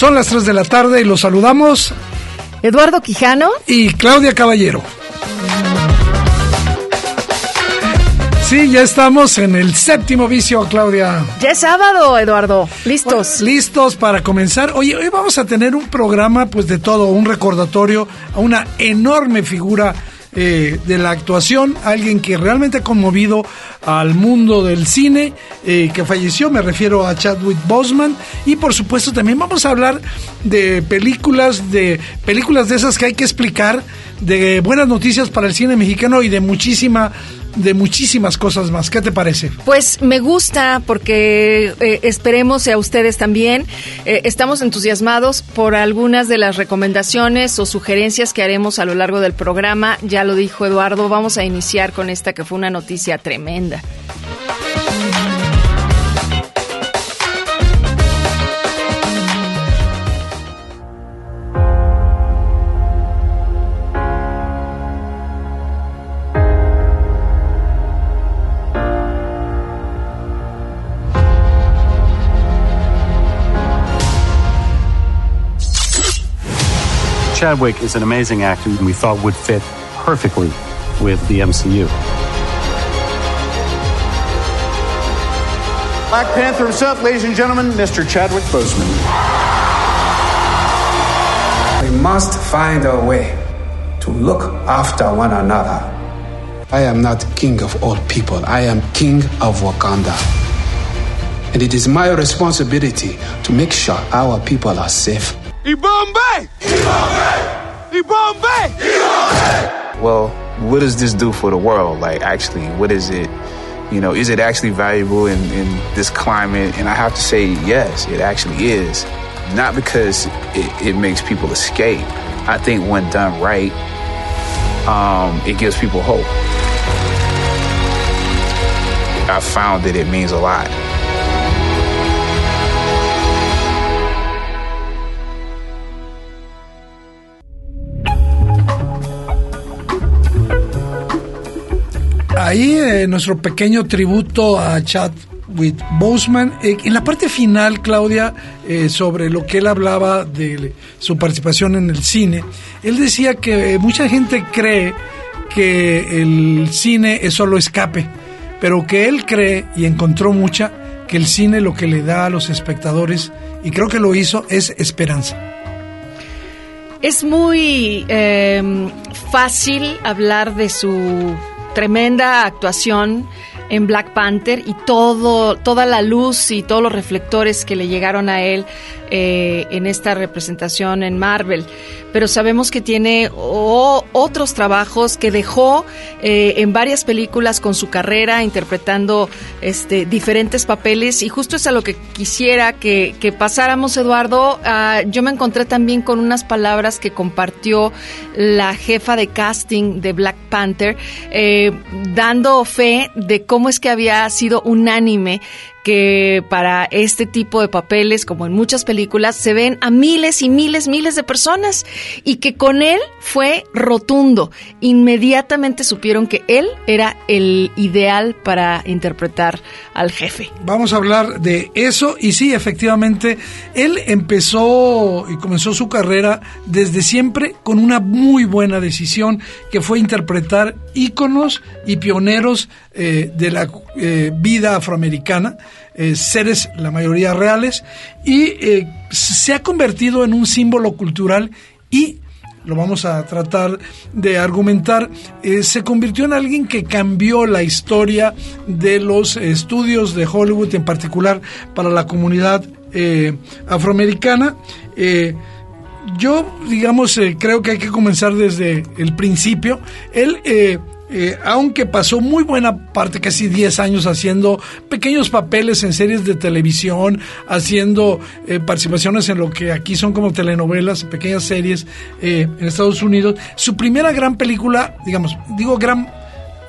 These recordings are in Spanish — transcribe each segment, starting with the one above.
Son las 3 de la tarde y los saludamos. Eduardo Quijano. Y Claudia Caballero. Sí, ya estamos en el séptimo vicio, Claudia. Ya es sábado, Eduardo. Listos. listos para comenzar. Oye, hoy vamos a tener un programa, pues de todo, un recordatorio a una enorme figura eh, de la actuación, alguien que realmente ha conmovido al mundo del cine, eh, que falleció, me refiero a Chadwick Boseman, y por supuesto también vamos a hablar de películas, de películas de esas que hay que explicar, de buenas noticias para el cine mexicano y de muchísima de muchísimas cosas más. ¿Qué te parece? Pues me gusta porque eh, esperemos a ustedes también. Eh, estamos entusiasmados por algunas de las recomendaciones o sugerencias que haremos a lo largo del programa. Ya lo dijo Eduardo, vamos a iniciar con esta que fue una noticia tremenda. Chadwick is an amazing actor and we thought would fit perfectly with the MCU. Black Panther himself, ladies and gentlemen, Mr. Chadwick Boseman. We must find a way to look after one another. I am not king of all people. I am king of Wakanda. And it is my responsibility to make sure our people are safe. Ibombe! Ibombe! Ibombe! Ibombe! Well, what does this do for the world? Like, actually, what is it? You know, is it actually valuable in, in this climate? And I have to say, yes, it actually is. Not because it, it makes people escape. I think when done right, um, it gives people hope. I found that it means a lot. Ahí eh, nuestro pequeño tributo a Chadwick Boseman. Eh, en la parte final, Claudia, eh, sobre lo que él hablaba de su participación en el cine, él decía que mucha gente cree que el cine es solo escape, pero que él cree y encontró mucha que el cine lo que le da a los espectadores, y creo que lo hizo, es esperanza. Es muy fácil hablar de su tremenda actuación en Black Panther y todo, toda la luz y todos los reflectores que le llegaron a él eh, en esta representación en Marvel. Pero sabemos que tiene otros trabajos que dejó eh, en varias películas con su carrera, interpretando este, diferentes papeles. Y justo es a lo que quisiera que, pasáramos, Eduardo. Ah, yo me encontré también con unas palabras que compartió la jefa de casting de Black Panther, eh, dando fe de cómo es que había sido unánime que para este tipo de papeles, como en muchas películas, se ven a miles y miles, miles de personas y que con él fue rotundo. Inmediatamente supieron que él era el ideal para interpretar al jefe. Vamos a hablar de eso y sí, efectivamente, él empezó y comenzó su carrera desde siempre con una muy buena decisión que fue interpretar íconos y pioneros eh, de la eh, vida afroamericana, eh, seres la mayoría reales, y se ha convertido en un símbolo cultural y lo vamos a tratar de argumentar, eh, se convirtió en alguien que cambió la historia de los estudios de Hollywood, en particular para la comunidad eh, afroamericana. Eh, yo, digamos, creo que hay que comenzar desde el principio. Él eh, aunque pasó muy buena parte, casi 10 años, haciendo pequeños papeles en series de televisión, haciendo eh, participaciones en lo que aquí son como telenovelas, pequeñas series eh, en Estados Unidos. Su primera gran película, digamos, digo gran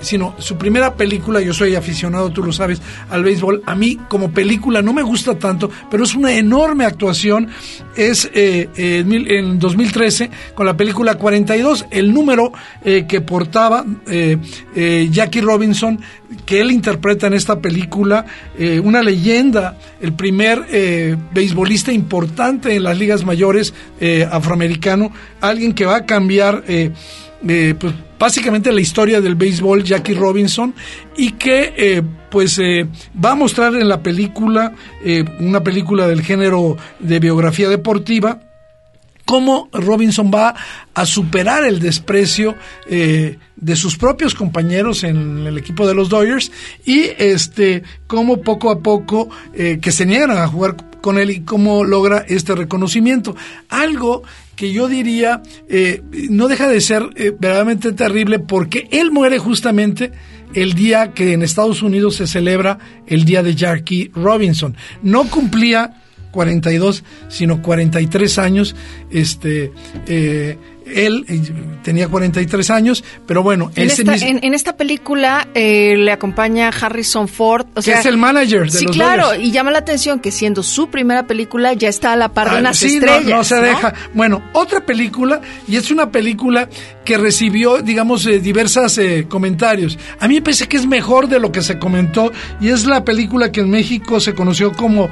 sino su primera película, yo soy aficionado, tú lo sabes, al béisbol, a mí como película no me gusta tanto, pero es una enorme actuación, es eh, en 2013 con la película 42, el número eh, que portaba eh, Jackie Robinson, que él interpreta en esta película, una leyenda, el primer beisbolista importante en las ligas mayores afroamericano, alguien que va a cambiar pues, básicamente la historia del béisbol Jackie Robinson y que eh, pues eh, va a mostrar en la película eh, una película del género de biografía deportiva cómo Robinson va a superar el desprecio de sus propios compañeros en el equipo de los Dodgers y este cómo poco a poco que se niegan a jugar con él y cómo logra este reconocimiento. Algo que yo diría eh, no deja de ser eh, verdaderamente terrible porque él muere justamente el día que en Estados Unidos se celebra el día de Jackie Robinson. No cumplía 42, sino 43 años. Este, eh, él eh, tenía 43 años, pero bueno, en, esta, en, esta película eh, le acompaña Harrison Ford, o que es el manager de sí, claro, y llama la atención que siendo su primera película ya está a la par de ah, unas sí, estrellas. No, no se deja. Bueno, otra película y es una película que recibió, digamos, eh, diversos comentarios. A mí me parece que es mejor de lo que se comentó y es la película que en México se conoció como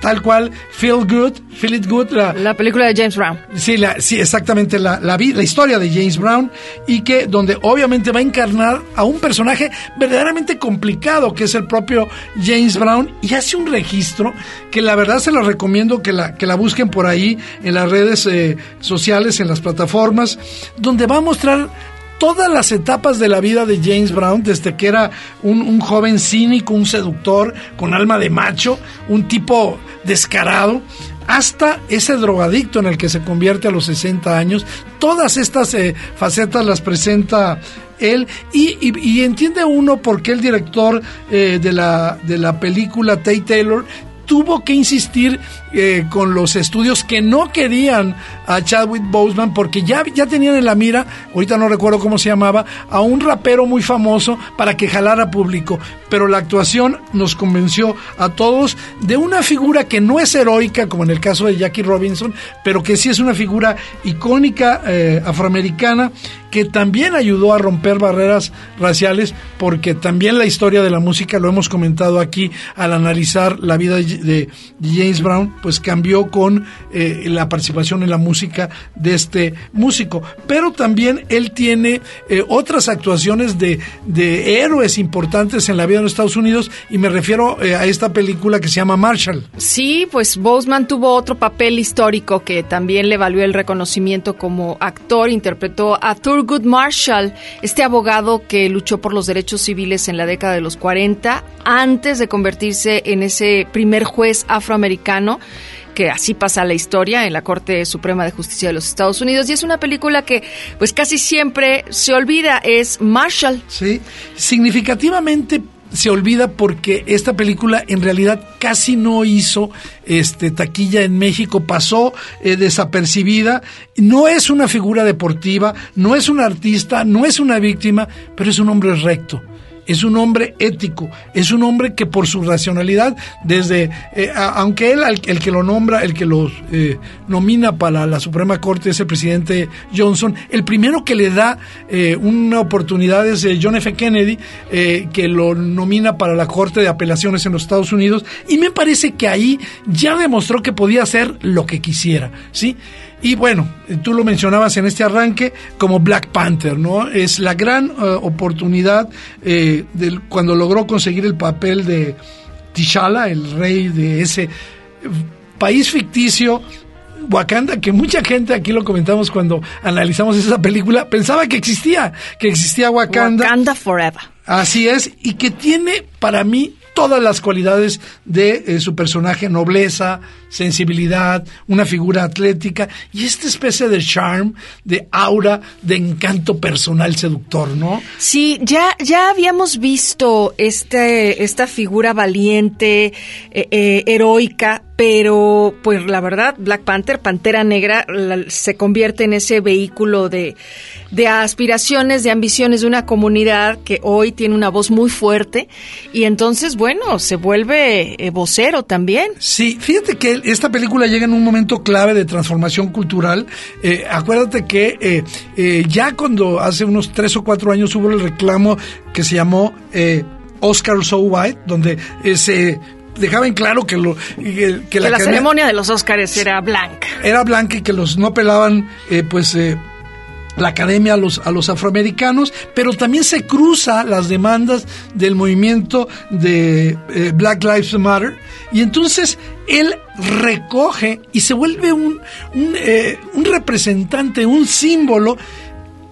tal cual Feel Good, Feel It Good, la, la película de James Brown. Sí, la, sí, exactamente la la, historia de James Brown y que donde obviamente va a encarnar a un personaje verdaderamente complicado que es el propio James Brown y hace un registro que la verdad se lo recomiendo que la, que la busquen por ahí en las redes eh, sociales, en las plataformas, donde va a mostrar todas las etapas de la vida de James Brown, desde que era un, joven cínico, un seductor, con alma de macho, un tipo descarado, hasta ese drogadicto en el que se convierte a los 60 años. Todas estas eh, facetas las presenta él y, entiende uno por qué el director eh, de, la, de la película Tate Taylor tuvo que insistir eh, con los estudios que no querían a Chadwick Boseman porque ya, ya tenían en la mira, ahorita no recuerdo cómo se llamaba, a un rapero muy famoso para que jalara público. Pero la actuación nos convenció a todos de una figura que no es heroica, como en el caso de Jackie Robinson, pero que sí es una figura icónica eh, afroamericana que también ayudó a romper barreras raciales, porque también la historia de la música, lo hemos comentado aquí al analizar la vida de James Brown, pues cambió con eh, la participación en la música de este músico. Pero también él tiene eh, otras actuaciones de, de, héroes importantes en la vida de los Estados Unidos y me refiero eh, a esta película que se llama Marshall. Sí, pues Boseman tuvo otro papel histórico que también le valió el reconocimiento como actor. Interpretó a Thurgood Marshall, este abogado que luchó por los derechos civiles en la década de los 40 antes de convertirse en ese primer juez afroamericano que así pasa la historia en la Corte Suprema de Justicia de los Estados Unidos. Y es una película que pues casi siempre se olvida, es Marshall. Sí, significativamente se olvida porque esta película en realidad casi no hizo este taquilla en México, pasó eh, desapercibida, no es una figura deportiva, no es un artista, no es una víctima, pero es un hombre recto es un hombre ético, es un hombre que por su racionalidad, desde, eh, aunque él, el, que lo nombra, el que lo eh, nomina para la Suprema Corte es el presidente Johnson, el primero que le da eh, una oportunidad es John F. Kennedy, que lo nomina para la Corte de Apelaciones en los Estados Unidos, y me parece que ahí ya demostró que podía hacer lo que quisiera, ¿sí? Y bueno, tú lo mencionabas en este arranque como Black Panther, ¿no? Es la gran eh, oportunidad eh, cuando logró conseguir el papel de T'Challa, el rey de ese país ficticio Wakanda, que mucha gente, aquí lo comentamos cuando analizamos esa película, pensaba que existía, que existía Wakanda. Wakanda Forever. Así es, y que tiene para mí todas las cualidades de eh, su personaje, nobleza, sensibilidad, una figura atlética y esta especie de charm, de aura, de encanto personal seductor, ¿no? Sí, ya, ya habíamos visto este, esta figura valiente, eh, eh, heroica, pero pues la verdad, Black Panther, Pantera Negra, la- se convierte en ese vehículo de, de aspiraciones, de ambiciones de una comunidad que hoy tiene una voz muy fuerte y entonces, bueno, se vuelve eh, vocero también. Sí, fíjate que esta película llega en un momento clave de transformación cultural. Eh, acuérdate que eh, eh, ya cuando hace unos tres o cuatro años hubo el reclamo que se llamó Oscar So White, donde se dejaba en claro que, lo, que, Que la, ceremonia de los Óscares era blanca. era blanca y que los no pelaban eh, pues eh, la academia a los, a los afroamericanos, pero también se cruza las demandas del movimiento de eh, Black Lives Matter y entonces él recoge y se vuelve un, un, eh, un representante, un símbolo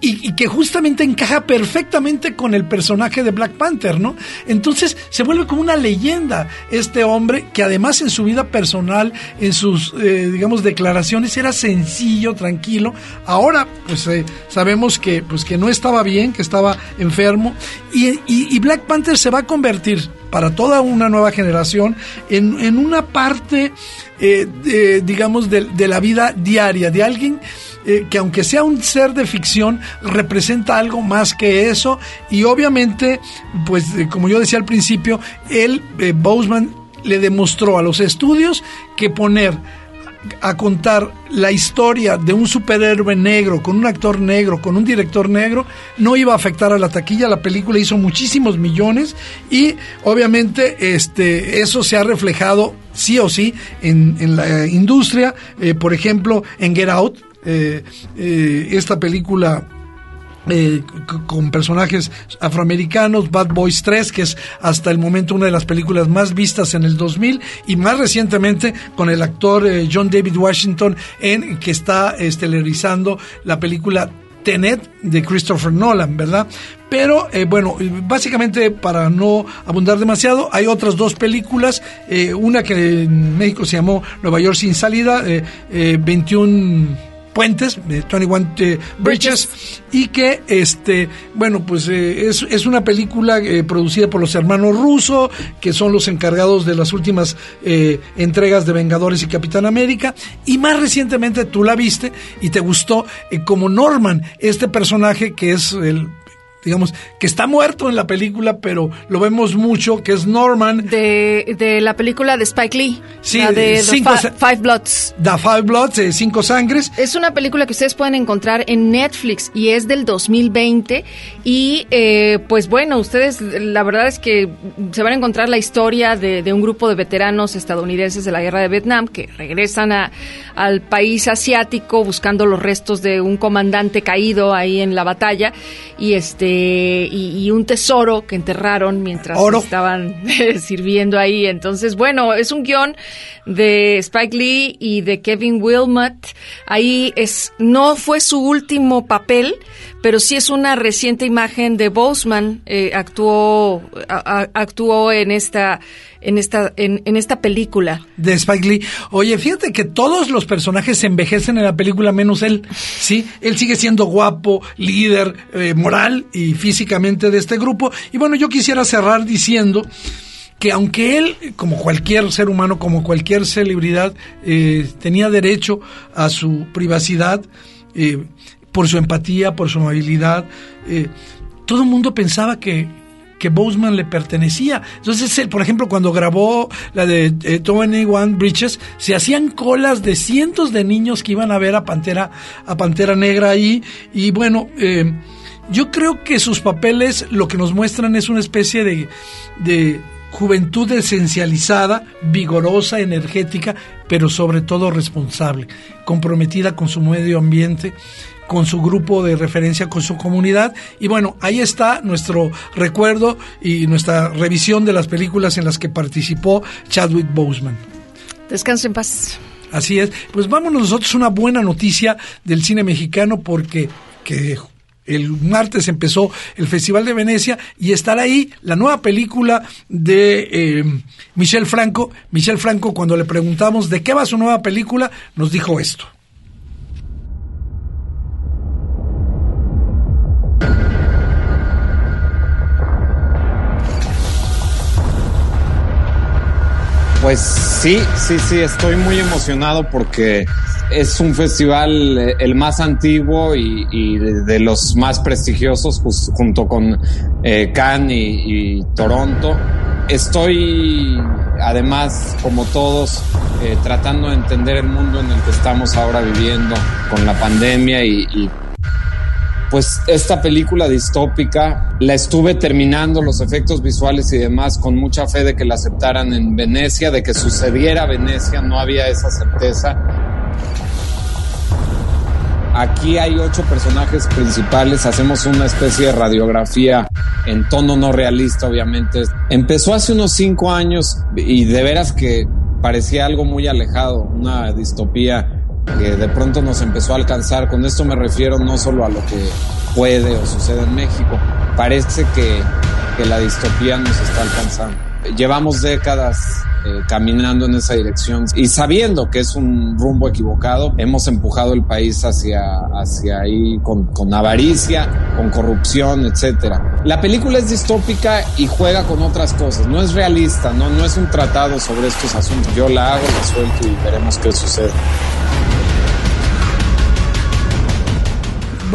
y, y que justamente encaja perfectamente con el personaje de Black Panther, ¿no? Entonces se vuelve como una leyenda este hombre que además en su vida personal, en sus, eh, digamos, declaraciones era sencillo, tranquilo. Ahora, pues eh, sabemos que, pues, que no estaba bien, que estaba enfermo y, y- y Black Panther se va a convertir para toda una nueva generación en, en una parte, eh, digamos, de, de la vida diaria de alguien eh, que aunque sea un ser de ficción, representa algo más que eso. Y obviamente, pues eh, como yo decía al principio, él, eh, Boseman, le demostró a los estudios que poner a contar la historia de un superhéroe negro, con un actor negro, con un director negro, no iba a afectar a la taquilla. La película hizo muchísimos millones y obviamente este, eso se ha reflejado sí o sí en, en la industria. Eh, por ejemplo, en Get Out, eh, eh, esta película eh, con personajes afroamericanos, Bad Boys 3, que es hasta el momento una de las películas más vistas en el 2000, y más recientemente con el actor eh, John David Washington, en que está estelarizando la película Tenet de Christopher Nolan, ¿verdad? Pero eh, bueno, básicamente para no abundar demasiado, hay otras dos películas, eh, una que en México se llamó Nueva York sin salida, eh, eh, 21 puentes, eh, 21 eh, Bridges, y que, este, bueno, pues eh, es, es una película eh, producida por los hermanos Russo, que son los encargados de las últimas eh, entregas de Vengadores y Capitán América, y más recientemente tú la viste y te gustó eh, como Norman, este personaje que es el digamos, que está muerto en la película, pero lo vemos mucho, que es Norman. De, de la película de Spike Lee. Sí, la de The Fi- Five Bloods. The Five Bloods, eh, Cinco Sangres. Es una película que ustedes pueden encontrar en Netflix y es del 2020 y eh, pues bueno, ustedes la verdad es que se van a encontrar la historia de, de un grupo de veteranos estadounidenses de la guerra de Vietnam que regresan a, al país asiático buscando los restos de un comandante caído ahí en la batalla y este y, y un tesoro que enterraron mientras Oro. estaban sirviendo ahí. Entonces, bueno, es un guion de Spike Lee y de Kevin Wilmot. Ahí es, no fue su último papel, pero sí es una reciente imagen de Boseman. eh, actuó, actuó en esta, en esta, en esta película. de Spike Lee. Oye, fíjate que todos los personajes se envejecen en la película menos él. Sí, él sigue siendo guapo, líder, eh, moral y físicamente de este grupo. Y bueno, yo quisiera cerrar diciendo que aunque él, como cualquier ser humano, como cualquier celebridad, eh, tenía derecho a su privacidad, eh, por su empatía, por su amabilidad, eh, todo el mundo pensaba que, que Boseman le pertenecía. Entonces, él, por ejemplo, cuando grabó la de eh, 21 Bridges, se hacían colas de cientos de niños que iban a ver a Pantera, a Pantera Negra ahí. Y bueno, eh, yo creo que sus papeles lo que nos muestran es una especie de, de juventud esencializada, vigorosa, energética, pero sobre todo responsable, comprometida con su medio ambiente, con su grupo de referencia, con su comunidad. Y bueno, ahí está nuestro recuerdo y nuestra revisión de las películas en las que participó Chadwick Boseman. Descansen en paz. Así es. Pues vámonos nosotros una buena noticia del cine mexicano porque que el martes empezó el Festival de Venecia y estará ahí la nueva película de eh, Michel Franco. Michel Franco, cuando le preguntamos de qué va su nueva película, nos dijo esto. Pues sí, sí, sí, estoy muy emocionado porque es un festival eh, el más antiguo y, de, los más prestigiosos junto con eh, Cannes y, Toronto. Estoy además, como todos, eh, tratando de entender el mundo en el que estamos ahora viviendo con la pandemia y pues esta película distópica la estuve terminando los efectos visuales y demás con mucha fe de que la aceptaran en Venecia, de que sucediera Venecia, no había esa certeza. Aquí hay ocho personajes principales, hacemos una especie de radiografía en tono no realista, obviamente. Empezó hace unos cinco años y de veras que parecía algo muy alejado, una distopía que de pronto nos empezó a alcanzar. Con esto me refiero no solo a lo que puede o sucede en México, parece que, la distopía nos está alcanzando. Llevamos décadas eh, caminando en esa dirección y sabiendo que es un rumbo equivocado, hemos empujado el país hacia, hacia ahí con, con avaricia, con corrupción, etcétera. La película es distópica y juega con otras cosas, no es realista, no, no es un tratado sobre estos asuntos. Yo la hago, la suelto y veremos qué sucede.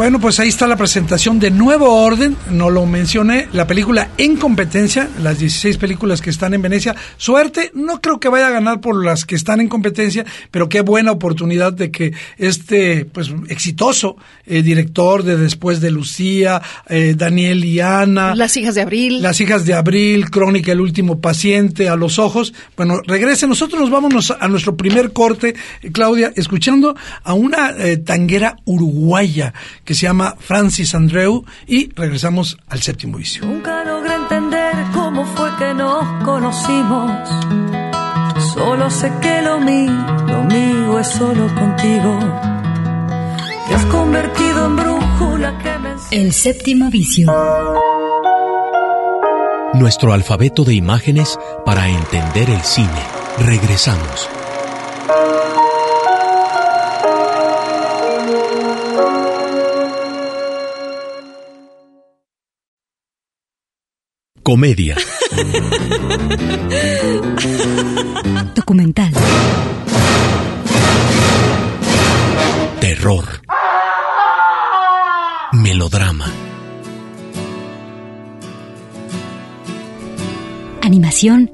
Bueno, pues ahí está la presentación de Nuevo Orden, no lo mencioné, la película En competencia, las 16 películas que están en Venecia. Suerte, no creo que vaya a ganar por las que están en competencia, pero qué buena oportunidad de que este, pues, exitoso eh, director de Después de Lucía, eh, Daniel y Ana. Las hijas de Abril. Las hijas de Abril, Crónica El último paciente, A los ojos. Bueno, regrese, nosotros nos vamos a nuestro primer corte, eh, Claudia, escuchando a una tanguera uruguaya que se llama Francis Andreu y regresamos al séptimo vicio. Nunca logré entender cómo fue que nos conocimos. Solo sé que lo mío, lo mío es solo contigo. Te has convertido en brújula que me... El séptimo vicio. Nuestro alfabeto de imágenes para entender el cine. Regresamos. Comedia. Documental. Terror. Melodrama. Animación.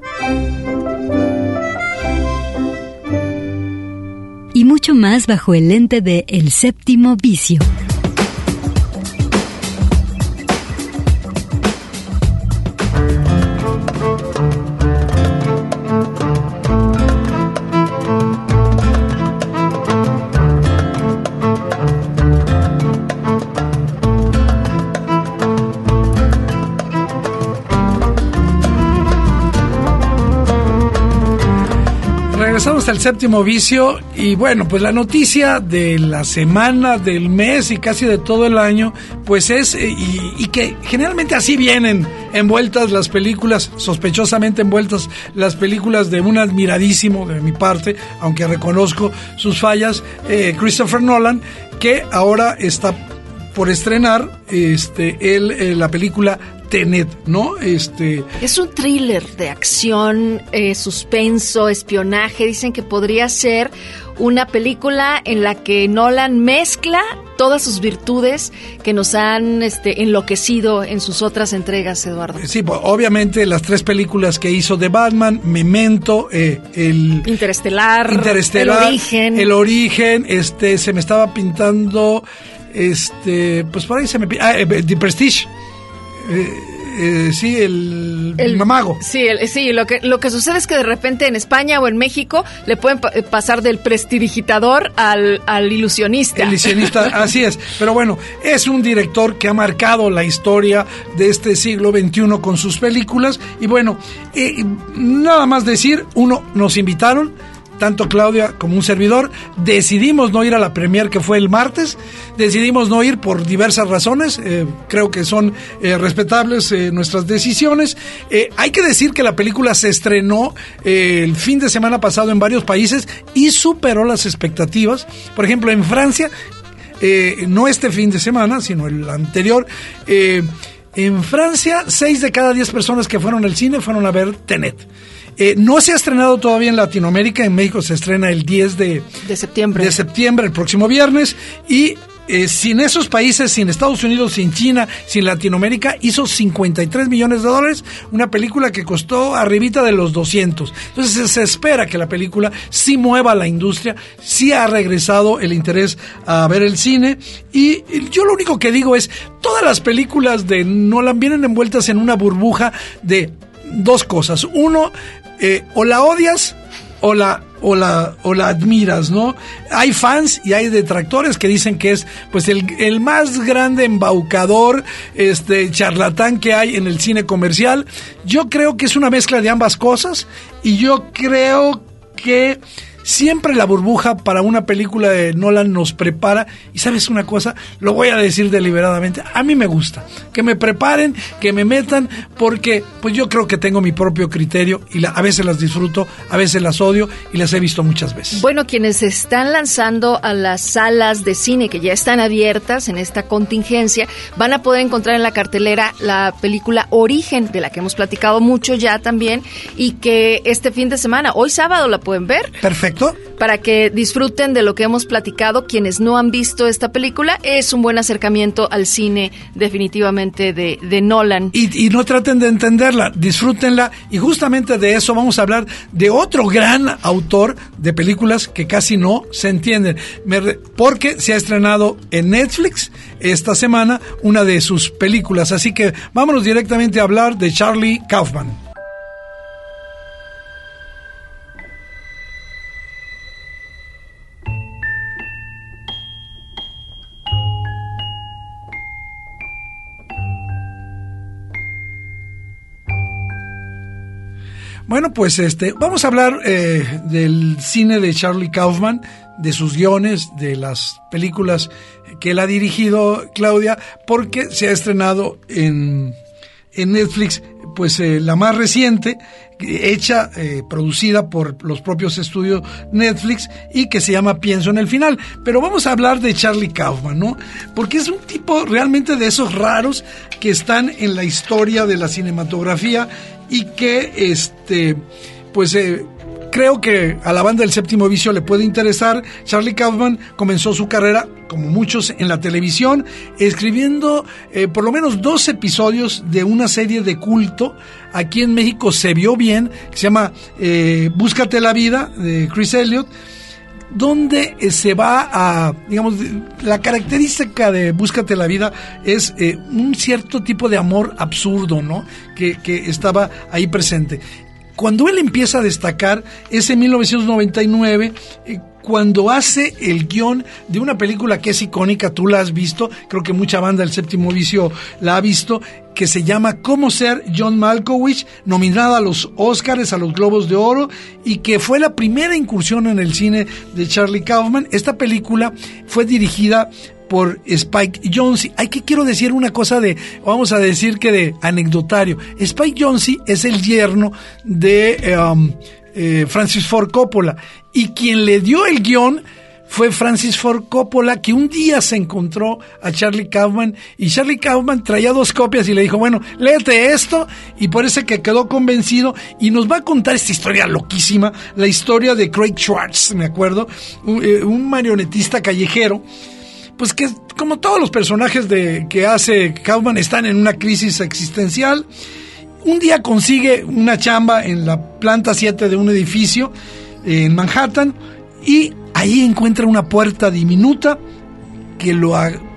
Y mucho más bajo el lente de El séptimo vicio. Al séptimo vicio y bueno, pues la noticia de la semana, del mes y casi de todo el año, pues es, eh, y, que generalmente así vienen envueltas las películas, sospechosamente envueltas las películas de un admiradísimo de mi parte, aunque reconozco sus fallas, eh, Christopher Nolan, que ahora está por estrenar este, el, eh, la película Tenet, ¿no? Este es un thriller de acción, eh, suspenso, espionaje. Dicen que podría ser una película en la que Nolan mezcla todas sus virtudes que nos han este, enloquecido en sus otras entregas, Eduardo. Sí, pues, obviamente las tres películas que hizo de Batman, Memento, eh, el Interestelar, Interestelar, el origen, el origen, este, se me estaba pintando, este, pues por ahí se me, ah, eh, The Prestige. Eh, eh, sí, el, el, mamago. Sí, sí lo, que, lo que sucede es que de repente en España o en México le pueden eh, pasar del prestidigitador al, al ilusionista. El ilusionista, así es. Pero bueno, es un director que ha marcado la historia de este siglo XXI con sus películas. Y bueno, nada más decir, uno, nos invitaron tanto Claudia como un servidor, decidimos no ir a la premier que fue el martes, decidimos no ir por diversas razones, eh, creo que son eh, respetables eh, nuestras decisiones. hay que decir que la película se estrenó el fin de semana pasado en varios países y superó las expectativas. Por ejemplo, en Francia, no este fin de semana, sino el anterior, en Francia, 6 de cada 10 personas que fueron al cine fueron a ver Tenet. Eh, no se ha estrenado todavía en Latinoamérica, en México se estrena el 10 de, septiembre. De septiembre, el próximo viernes, y eh, sin esos países, sin Estados Unidos, sin China, sin Latinoamérica, hizo 53 millones de dólares, una película que costó arribita de los 200. Entonces se espera que la película sí mueva la industria, sí ha regresado el interés a ver el cine, y yo lo único que digo es, todas las películas de Nolan vienen envueltas en una burbuja de dos cosas. Uno, eh, o la odias o la, o la, o la admiras, ¿no? Hay fans y hay detractores que dicen que es pues el, el más grande embaucador, este charlatán que hay en el cine comercial. Yo creo que es una mezcla de ambas cosas y yo creo que Siempre la burbuja para una película de Nolan nos prepara. Y sabes una cosa, lo voy a decir deliberadamente. A mí me gusta que me preparen, que me metan, porque pues yo creo que tengo mi propio criterio y a veces las disfruto, a veces las odio y las he visto muchas veces. Bueno, quienes están lanzando a las salas de cine que ya están abiertas en esta contingencia, van a poder encontrar en la cartelera la película Origen, de la que hemos platicado mucho ya también, y que este fin de semana, hoy sábado, la pueden ver. Perfecto para que disfruten de lo que hemos platicado. Quienes no han visto esta película, es un buen acercamiento al cine definitivamente de, de Nolan. Y, no traten de entenderla, disfrútenla. Y justamente de eso vamos a hablar de otro gran autor de películas que casi no se entienden. porque se ha estrenado en Netflix esta semana una de sus películas. Así que vámonos directamente a hablar de Charlie Kaufman. Bueno, pues este, vamos a hablar eh, del cine de Charlie Kaufman, de sus guiones, de las películas que él ha dirigido, Claudia, porque se ha estrenado en, en Netflix, pues eh, la más reciente, hecha, eh, producida por los propios estudios Netflix y que se llama Pienso en el final. Pero vamos a hablar de Charlie Kaufman, ¿no? Porque es un tipo realmente de esos raros que están en la historia de la cinematografía y que este pues eh, creo que a la banda del séptimo vicio le puede interesar. Charlie Kaufman comenzó su carrera, como muchos, en la televisión, escribiendo eh, por lo menos dos episodios de una serie de culto. Aquí en México se vio bien, que se llama eh, Búscate la vida, de Chris Elliott donde eh, se va a, digamos, la característica de Búscate la vida es eh, un cierto tipo de amor absurdo, ¿no? Que, que estaba ahí presente. Cuando él empieza a destacar es en 1999, cuando hace el guion de una película que es icónica, tú la has visto, creo que mucha banda del séptimo vicio la ha visto, que se llama Cómo ser John Malkovich, nominada a los Oscars, a los Globos de Oro, y que fue la primera incursión en el cine de Charlie Kaufman. Esta película fue dirigida por Spike Jonze. Hay que quiero decir una cosa de, vamos a decir que de anecdotario. Spike Jonze es el yerno de um, eh, Francis Ford Coppola. Y quien le dio el guion fue Francis Ford Coppola, que un día se encontró a Charlie Kaufman y Charlie Kaufman traía dos copias y le dijo, bueno, léete esto y por eso que quedó convencido y nos va a contar esta historia loquísima, la historia de Craig Schwartz, me acuerdo, un, eh, marionetista callejero, pues que como todos los personajes de, que hace Kaufman están en una crisis existencial. Un día consigue una chamba en la planta 7 de un edificio en Manhattan y ahí encuentra una puerta diminuta que lo,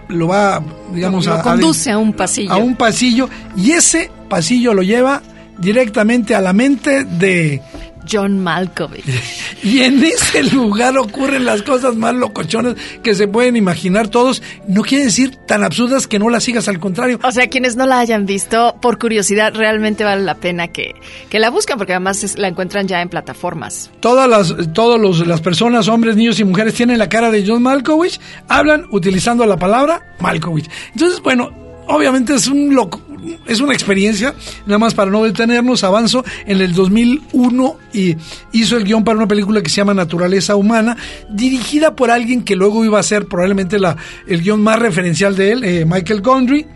lo va, digamos, a, conduce a, un pasillo. A un pasillo y ese pasillo lo lleva directamente a la mente de John Malkovich. Y en ese lugar ocurren las cosas más locochonas que se pueden imaginar todos. No quiere decir tan absurdas que no las sigas, al contrario. O sea, quienes no la hayan visto, por curiosidad, realmente vale la pena que, que la busquen, porque además es- la encuentran ya en plataformas. Todas las, todos los, las personas, hombres, niños y mujeres, tienen la cara de John Malkovich, hablan utilizando la palabra Malkovich. Entonces, bueno, obviamente es un loco, es una experiencia, nada más para no detenernos, avanzo, en el 2001 y hizo el guion para una película que se llama Naturaleza Humana, dirigida por alguien que luego iba a ser probablemente la, el guion más referencial de él, eh, Michael Gondry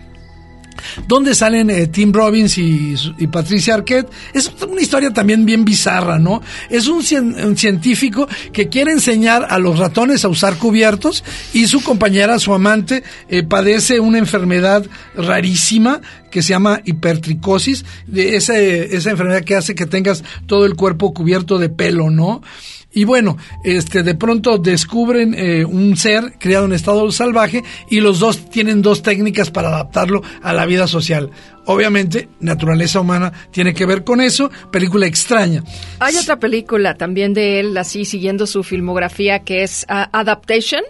donde salen eh, Tim Robbins y, y Patricia Arquette. Es una historia también bien bizarra, ¿no? Es un, cien- un científico que quiere enseñar a los ratones a usar cubiertos y su compañera, su amante, eh, padece una enfermedad rarísima que se llama hipertricosis, de ese- esa enfermedad que hace que tengas todo el cuerpo cubierto de pelo, ¿no? Y bueno, este, de pronto descubren eh, un ser creado en estado salvaje y los dos tienen dos técnicas para adaptarlo a la vida social. Obviamente, naturaleza humana tiene que ver con eso, película extraña. Hay otra película también de él, así siguiendo su filmografía, que es ah, Adaptation.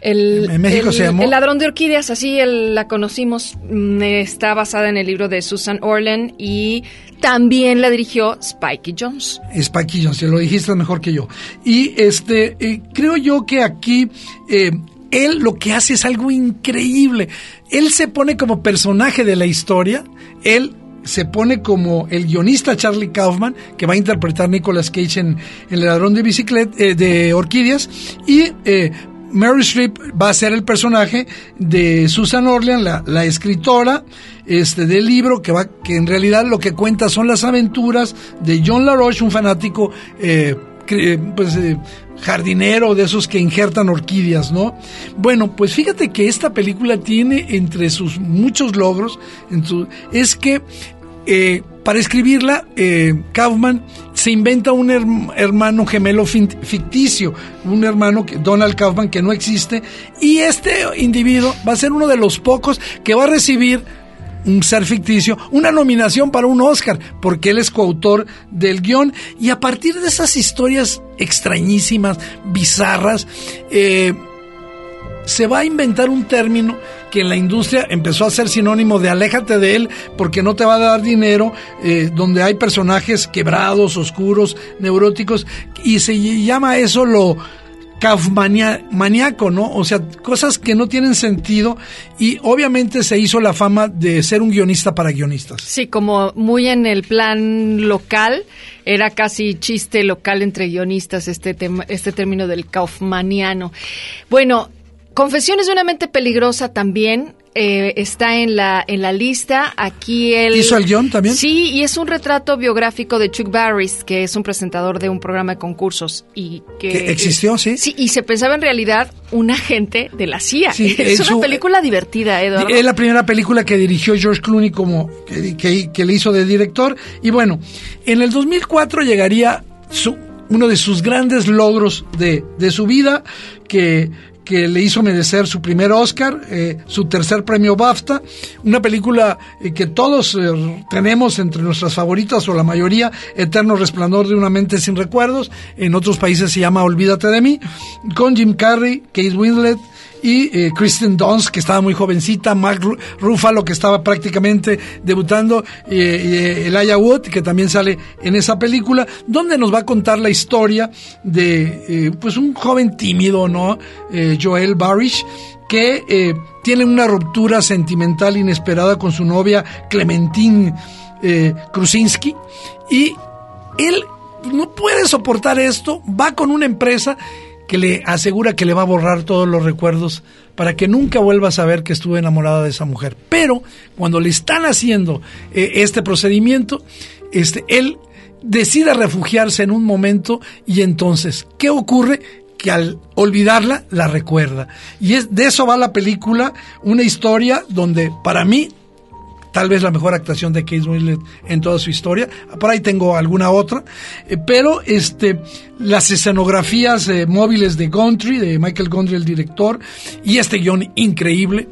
El, En México el- se llamó- El ladrón de orquídeas, así el- la conocimos. Mm, Está basada en el libro de Susan Orland y también la dirigió Spikey Jones. Spike Jones, te lo dijiste mejor que yo. Y este, eh, creo yo que aquí eh, él lo que hace es algo increíble. Él se pone como personaje de la historia, él se pone como el guionista Charlie Kaufman, que va a interpretar Nicolas Cage en, en El ladrón de bicicleta, eh, de orquídeas, y eh, Mary Streep va a ser el personaje de Susan Orlean, la, la escritora este, del libro, que, va, que en realidad lo que cuenta son las aventuras de John LaRoche, un fanático eh, eh, pues, eh, jardinero de esos que injertan orquídeas, ¿no? Bueno, pues fíjate que esta película tiene entre sus muchos logros, su- es que para escribirla, Kaufman se inventa un herm- hermano gemelo ficticio, un hermano, que, Donald Kaufman, que no existe, y este individuo va a ser uno de los pocos que va a recibir un ser ficticio, una nominación para un Oscar, porque él es coautor del guion, y a partir de esas historias extrañísimas, bizarras, eh, se va a inventar un término que en la industria empezó a ser sinónimo de aléjate de él porque no te va a dar dinero, eh, donde hay personajes quebrados, oscuros, neuróticos, y se llama eso lo maníaco, ¿no? O sea, cosas que no tienen sentido y obviamente se hizo la fama de ser un guionista para guionistas. Sí, como muy en el plan local, era casi chiste local entre guionistas este, tema- este término del kaufmaniano. Bueno, Confesiones de una mente peligrosa también eh, está en la en la lista. Aquí él ¿Hizo el guion también? Sí, y es un retrato biográfico de Chuck Barris, que es un presentador de un programa de concursos y que ¿Que existió, sí? Sí, y se pensaba en realidad un agente de la CIA. Sí, es una su- película divertida, Eduardo. Es la primera película que dirigió George Clooney como que, que- que le hizo de director. Y bueno, en el 2004 llegaría su, uno de sus grandes logros de, de su vida, que, que le hizo merecer su primer Oscar, eh, su tercer premio BAFTA, una película eh, que todos eh, tenemos entre nuestras favoritas o la mayoría, Eterno Resplandor de una mente sin recuerdos, en otros países se llama Olvídate de mí, con Jim Carrey, Kate Winslet, y eh, Kristen Dunst, que estaba muy jovencita, Mark Ru- Ruffalo, que estaba prácticamente debutando, eh, eh, Elijah Wood, que también sale en esa película, donde nos va a contar la historia de eh, pues un joven tímido, ¿no? Joel Barish, que tiene una ruptura sentimental inesperada con su novia Clementine Krusinski, y él no puede soportar esto, va con una empresa que le asegura que le va a borrar todos los recuerdos para que nunca vuelva a saber que estuvo enamorada de esa mujer. Pero cuando le están haciendo eh, este procedimiento, este, él decide refugiarse en un momento y entonces, ¿qué ocurre? Que al olvidarla, la recuerda. Y es, de eso va la película, una historia donde para mí tal vez la mejor actuación de Kate Winslet en toda su historia. Por ahí tengo alguna otra, eh, pero este las escenografías eh, móviles de Gondry, de Michael Gondry el director, y este guion increíble.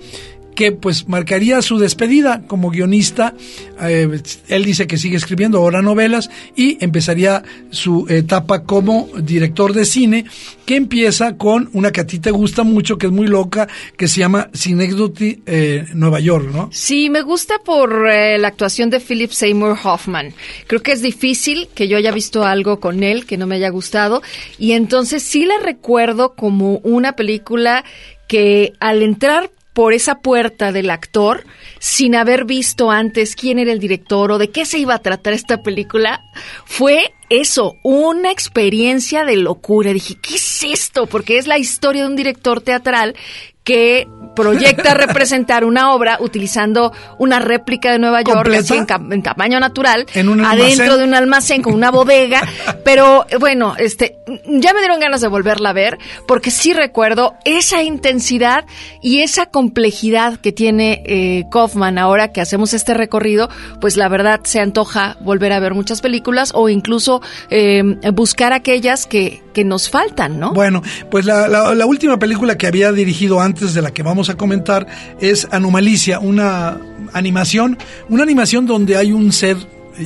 Que pues marcaría su despedida como guionista. Eh, él dice que sigue escribiendo ahora novelas y empezaría su etapa como director de cine, que empieza con una que a ti te gusta mucho, que es muy loca, que se llama Synecdoche eh, Nueva York, ¿no? Sí, me gusta por eh, la actuación de Philip Seymour Hoffman. Creo que es difícil que yo haya visto algo con él que no me haya gustado y entonces sí la recuerdo como una película que al entrar por esa puerta del actor sin haber visto antes quién era el director o de qué se iba a tratar esta película, fue eso, una experiencia de locura. Dije, ¿qué es esto? Porque es la historia de un director teatral que proyecta representar una obra utilizando una réplica de Nueva York así en, tamaño natural adentro de un almacén con una bodega. Pero bueno este ya me dieron ganas de volverla a ver porque sí recuerdo esa intensidad y esa complejidad que tiene eh, Kaufman ahora que hacemos este recorrido. Pues la verdad se antoja volver a ver muchas películas o incluso eh, buscar aquellas que, que nos faltan ¿no? bueno pues la, la última película que había dirigido antes de la que vamos a comentar es Anomalicia, una animación, una animación donde hay un ser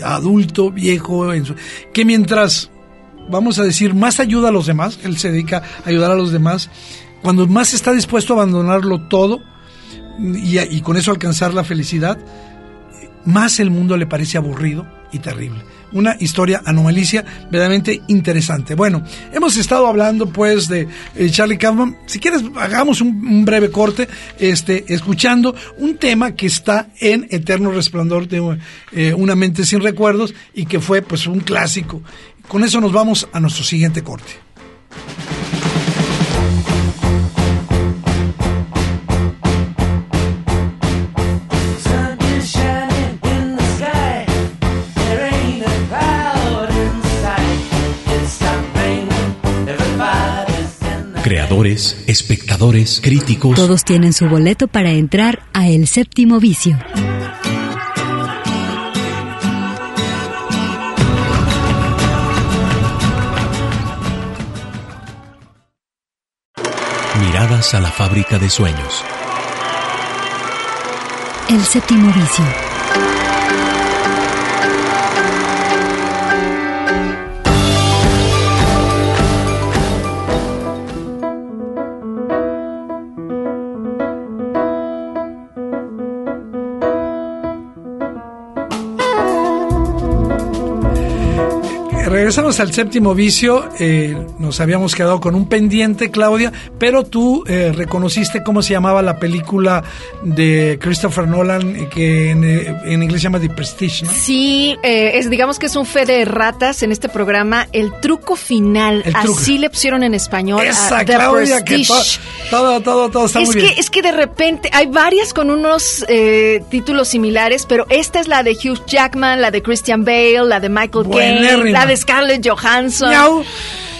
adulto, viejo, que mientras, vamos a decir, más ayuda a los demás, él se dedica a ayudar a los demás, cuando más está dispuesto a abandonarlo todo y, y con eso alcanzar la felicidad, más el mundo le parece aburrido y terrible una historia anomalicia verdaderamente interesante. Bueno, hemos estado hablando pues de eh, Charlie Kaufman. Si quieres, hagamos un, breve corte, este, escuchando un tema que está en Eterno Resplandor de eh, una mente sin recuerdos y que fue pues un clásico. Con eso nos vamos a nuestro siguiente corte. Creadores, espectadores, críticos. Todos tienen su boleto para entrar a El Séptimo Vicio. Miradas a la fábrica de sueños. El Séptimo Vicio. Regresamos al séptimo vicio. Eh, nos habíamos quedado con un pendiente, Claudia, pero tú eh, reconociste cómo se llamaba la película de Christopher Nolan, eh, que en, inglés se llama The Prestige, ¿no? Sí, es, digamos que es un fe de ratas en este programa. El truco final, así le pusieron en español. Esa, Claudia, que todo, todo, todo está es muy que, Es que de repente hay varias con unos títulos similares, pero esta es la de Hugh Jackman, la de Christian Bale, la de Michael Caine, la de Scarlett Johansson.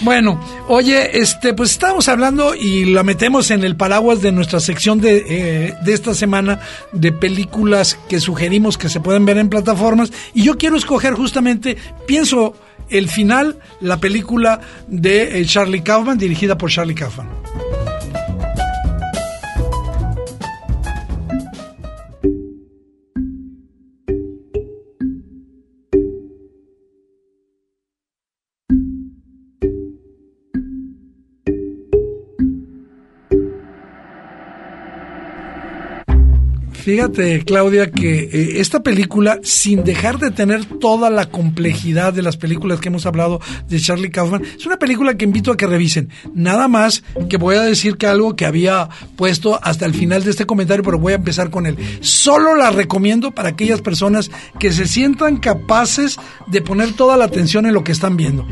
Bueno, oye, este, pues estábamos hablando y la metemos en el paraguas de nuestra sección de, eh, de esta semana de películas que sugerimos que se pueden ver en plataformas. Y yo quiero escoger justamente, pienso, el final, la película de eh, Charlie Kaufman, dirigida por Charlie Kaufman. Fíjate, Claudia, que eh, esta película, sin dejar de tener toda la complejidad de las películas que hemos hablado de Charlie Kaufman, es una película que invito a que revisen. Nada más que voy a decir que algo que había puesto hasta el final de este comentario, pero voy a empezar con él. Solo la recomiendo para aquellas personas que se sientan capaces de poner toda la atención en lo que están viendo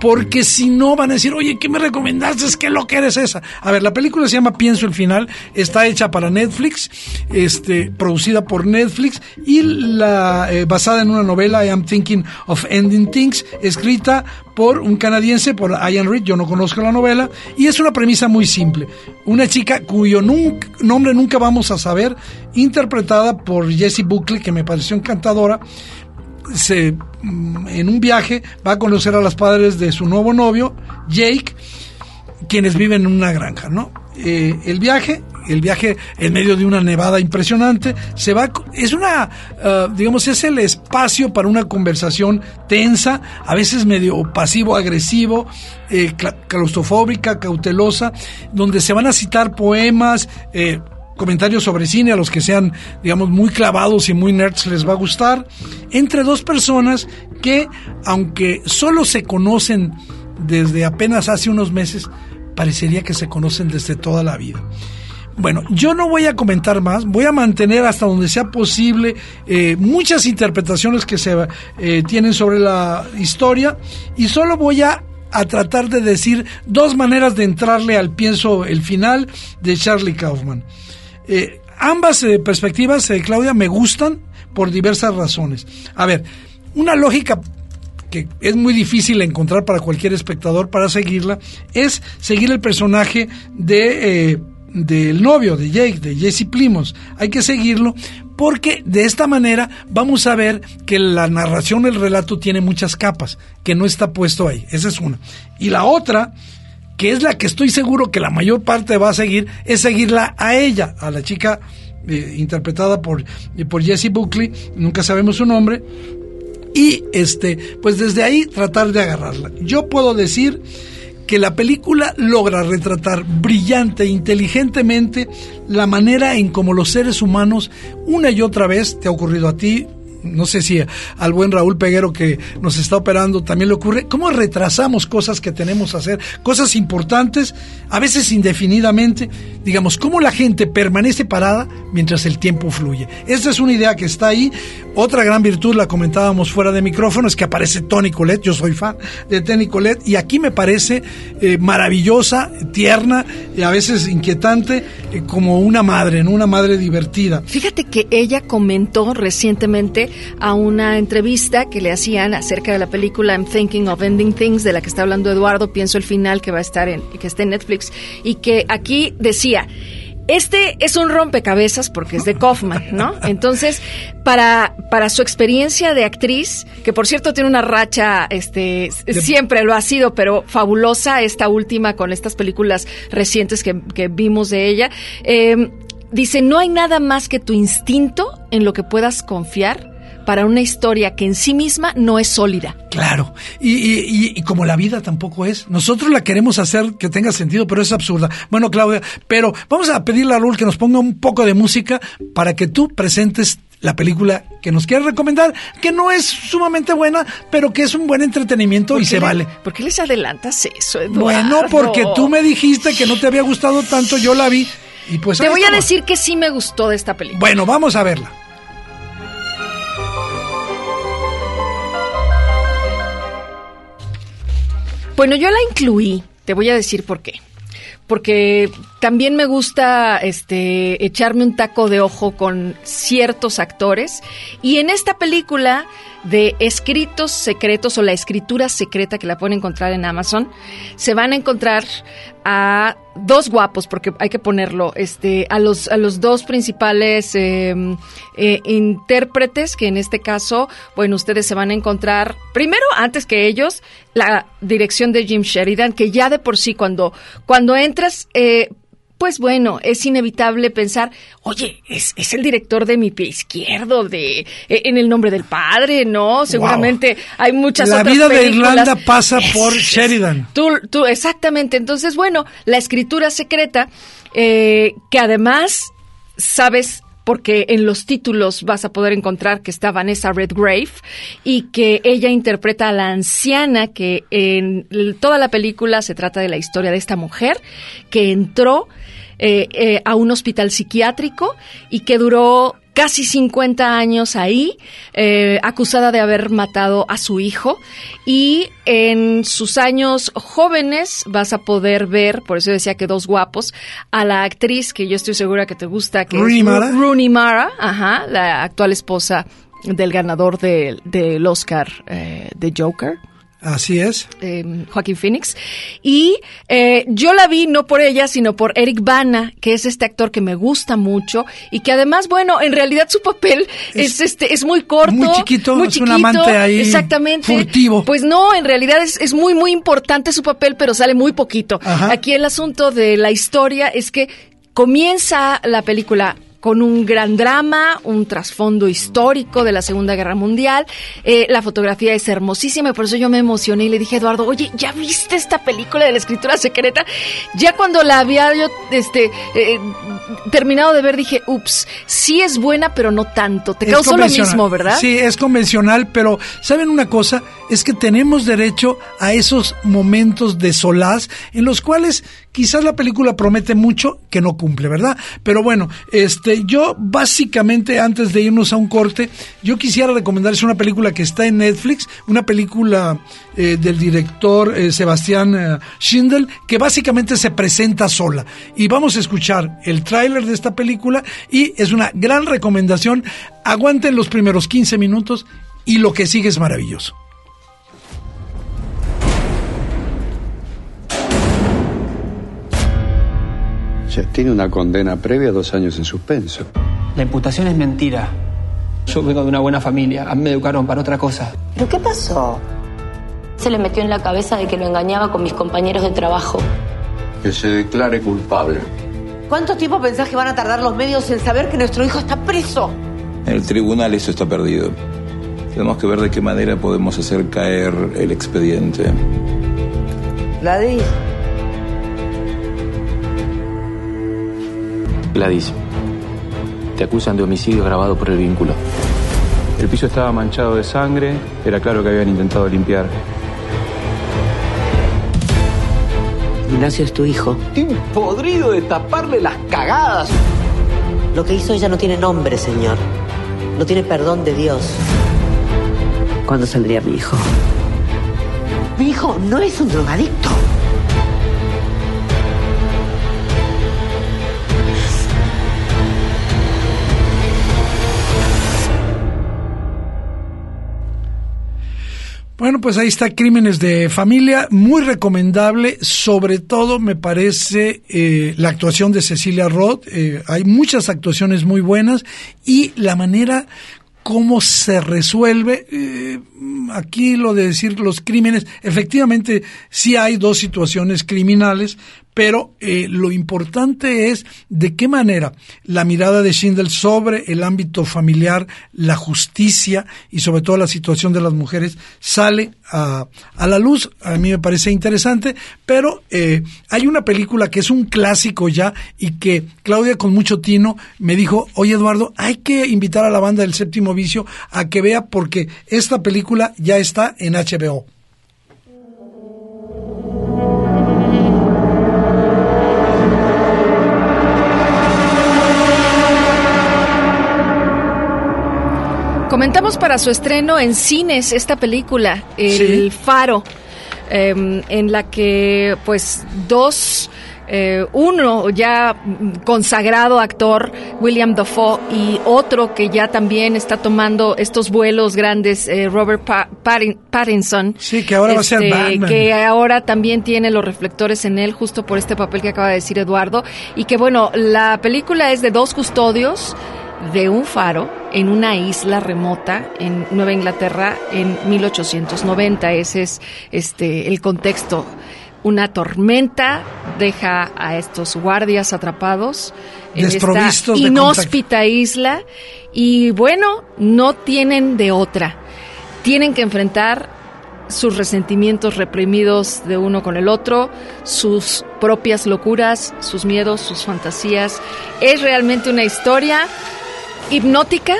porque si no van a decir, oye, ¿qué me recomendaste? ¿Qué lo que eres esa? A ver, la película se llama Pienso el final, está hecha para Netflix, este, producida por Netflix y la eh, basada en una novela, I Am Thinking of Ending Things, escrita por un canadiense, por Ian Reid, yo no conozco la novela, y es una premisa muy simple. Una chica cuyo nombre nunca vamos a saber, interpretada por Jessie Buckley, que me pareció encantadora, se, mm, en un viaje va a conocer a los padres de su nuevo novio, Jake, quienes viven en una granja, ¿no? Eh, el viaje el viaje en medio de una nevada impresionante, se va, es una, uh, digamos, es el espacio para una conversación tensa, a veces medio pasivo-agresivo, eh, claustrofóbica, cautelosa, donde se van a citar poemas, eh, comentarios sobre cine a los que sean, digamos, muy clavados y muy nerds les va a gustar, entre dos personas que, aunque solo se conocen desde apenas hace unos meses, parecería que se conocen desde toda la vida. Bueno, yo no voy a comentar más, voy a mantener hasta donde sea posible eh, muchas interpretaciones que se eh, tienen sobre la historia y solo voy a, a, tratar de decir dos maneras de entrarle al pienso, el final de Charlie Kaufman. Eh, ambas eh, perspectivas, eh, Claudia, me gustan por diversas razones. A ver, una lógica que es muy difícil encontrar para cualquier espectador para seguirla, es seguir el personaje de del novio de Jake, de Jesse Plimos. Hay que seguirlo porque de esta manera vamos a ver que la narración, el relato tiene muchas capas, que no está puesto ahí. Esa es una. Y la otra que es la que estoy seguro que la mayor parte va a seguir, es seguirla a ella, a la chica eh, interpretada por, por Jessie Buckley, nunca sabemos su nombre, y este, pues desde ahí tratar de agarrarla. Yo puedo decir que la película logra retratar brillante inteligentemente la manera en como los seres humanos una y otra vez, te ha ocurrido a ti, no sé si al buen Raúl Peguero que nos está operando también le ocurre, cómo retrasamos cosas que tenemos que hacer, cosas importantes, a veces indefinidamente, digamos, cómo la gente permanece parada mientras el tiempo fluye. Esta es una idea que está ahí. Otra gran virtud, la comentábamos fuera de micrófono, es que aparece Tony Colette, yo soy fan de Tony Colette, y aquí me parece eh, maravillosa, tierna y a veces inquietante, eh, como una madre, ¿no? una madre divertida. Fíjate que ella comentó recientemente a una entrevista que le hacían acerca de la película I'm Thinking of Ending Things, de la que está hablando Eduardo, pienso el final que va a estar en, que está en Netflix, y que aquí decía, este es un rompecabezas porque es de Kaufman, ¿no? Entonces, para, para su experiencia de actriz, que por cierto tiene una racha, este, siempre lo ha sido, pero fabulosa esta última con estas películas recientes que, que vimos de ella, eh, dice, no hay nada más que tu instinto en lo que puedas confiar para una historia que en sí misma no es sólida. Claro, y, como la vida tampoco es. Nosotros la queremos hacer que tenga sentido, pero es absurda. Bueno, Claudia, pero vamos a pedirle a Raúl que nos ponga un poco de música para que tú presentes la película que nos quieres recomendar, que no es sumamente buena, pero que es un buen entretenimiento y se vale. ¿Por qué les adelantas eso, Eduardo? Bueno, porque tú me dijiste que no te había gustado tanto, yo la vi y pues... Te voy a decir que sí me gustó de esta película. Bueno, vamos a verla. Bueno, yo la incluí, te voy a decir por qué. Porque también me gusta este echarme un taco de ojo con ciertos actores. Y en esta película de escritos secretos o la escritura secreta que la pueden encontrar en Amazon, se van a encontrar a dos guapos, porque hay que ponerlo, este, a los, a los dos principales em, eh, intérpretes, que en este caso, bueno, ustedes se van a encontrar, primero, antes que ellos, la dirección de Jim Sheridan, que ya de por sí cuando, cuando entras, eh, pues bueno, es inevitable pensar, oye, es, es, el director de mi pie izquierdo, de e, en el nombre del padre, ¿no? Seguramente hay muchas la otras vida de Irlanda pasa por Sheridan. Tú, tú, exactamente. Entonces, bueno, la escritura secreta, eh, que además, sabes, porque en los títulos vas a poder encontrar que está Vanessa Redgrave y que ella interpreta a la anciana que en toda la película se trata de la historia de esta mujer que entró eh, eh, a un hospital psiquiátrico y que duró casi 50 años ahí, eh, acusada de haber matado a su hijo. Y en sus años jóvenes vas a poder ver, por eso decía que dos guapos, a la actriz que yo estoy segura que te gusta, que Rooney es Mara. Rooney Mara, ajá, la actual esposa del ganador de, del Oscar eh, de Joker. Así es. Eh, Joaquín Phoenix. Y eh, yo la vi no por ella, sino por Eric Bana, que es este actor que me gusta mucho y que además, bueno, en realidad su papel es, este es muy corto. Muy chiquito, muy es un amante ahí Exactamente. furtivo. Pues no, en realidad es, es muy, muy importante su papel, pero sale muy poquito. Ajá. Aquí el asunto de la historia es que comienza la película con un gran drama, un trasfondo histórico de la Segunda Guerra Mundial. Eh, la fotografía es hermosísima y por eso yo me emocioné y le dije a Eduardo, oye, ¿ya viste esta película de la escritura secreta? Ya cuando la había yo este, eh, terminado de ver dije, ups, sí es buena, pero no tanto. Te causó lo mismo, ¿verdad? Sí, es convencional, pero ¿saben una cosa? Es que tenemos derecho a esos momentos de solaz en los cuales quizás la película promete mucho que no cumple, ¿verdad? Pero bueno, este, yo básicamente antes de irnos a un corte, yo quisiera recomendarles una película que está en Netflix, una película eh, del director eh, Sebastián eh, Schindel, que básicamente se presenta sola. Y vamos a escuchar el tráiler de esta película y es una gran recomendación. Aguanten los primeros 15 minutos y lo que sigue es maravilloso. Tiene una condena previa, dos años en suspenso. La imputación es mentira. Yo vengo de una buena familia, a mí me educaron para otra cosa. ¿Pero qué pasó? Se le metió en la cabeza de que lo engañaba con mis compañeros de trabajo. Que se declare culpable. ¿Cuánto tiempo pensás que van a tardar los medios en saber que nuestro hijo está preso? En el tribunal eso está perdido. Tenemos que ver de qué manera podemos hacer caer el expediente. Gladys. Gladys, te acusan de homicidio grabado por el vínculo. El piso estaba manchado de sangre, era claro que habían intentado limpiar. Ignacio es tu hijo. Estoy podrido de taparle las cagadas. Lo que hizo ella no tiene nombre, señor. No tiene perdón de Dios. ¿Cuándo saldría mi hijo? Mi hijo no es un drogadicto. Bueno, pues ahí está Crímenes de Familia, muy recomendable, sobre todo me parece eh, la actuación de Cecilia Roth, eh, hay muchas actuaciones muy buenas y la manera cómo se resuelve. Eh, aquí lo de decir los crímenes, efectivamente sí hay dos situaciones criminales, pero eh, lo importante es de qué manera la mirada de Schindel sobre el ámbito familiar, la justicia y sobre todo la situación de las mujeres sale a, a la luz. A mí me parece interesante, pero eh, hay una película que es un clásico ya y que Claudia con mucho tino me dijo, oye Eduardo, hay que invitar a la banda del séptimo vicio a que vea porque esta película ya está en HBO. Comentamos para su estreno en cines esta película, El Faro, em, en la que pues dos, eh, uno ya consagrado actor, William Dafoe, y otro que ya también está tomando estos vuelos grandes, eh, Robert Pattinson. Sí, que ahora va a ser este, Batman. Que ahora también tiene los reflectores en él, justo por este papel que acaba de decir Eduardo. Y que bueno, la película es de dos custodios de un faro en una isla remota en Nueva Inglaterra en 1890. Ese es este el contexto. Una tormenta deja a estos guardias atrapados en esta de inhóspita isla y bueno, no tienen de otra. Tienen que enfrentar sus resentimientos reprimidos de uno con el otro, sus propias locuras, sus miedos, sus fantasías. Es realmente una historia hipnótica.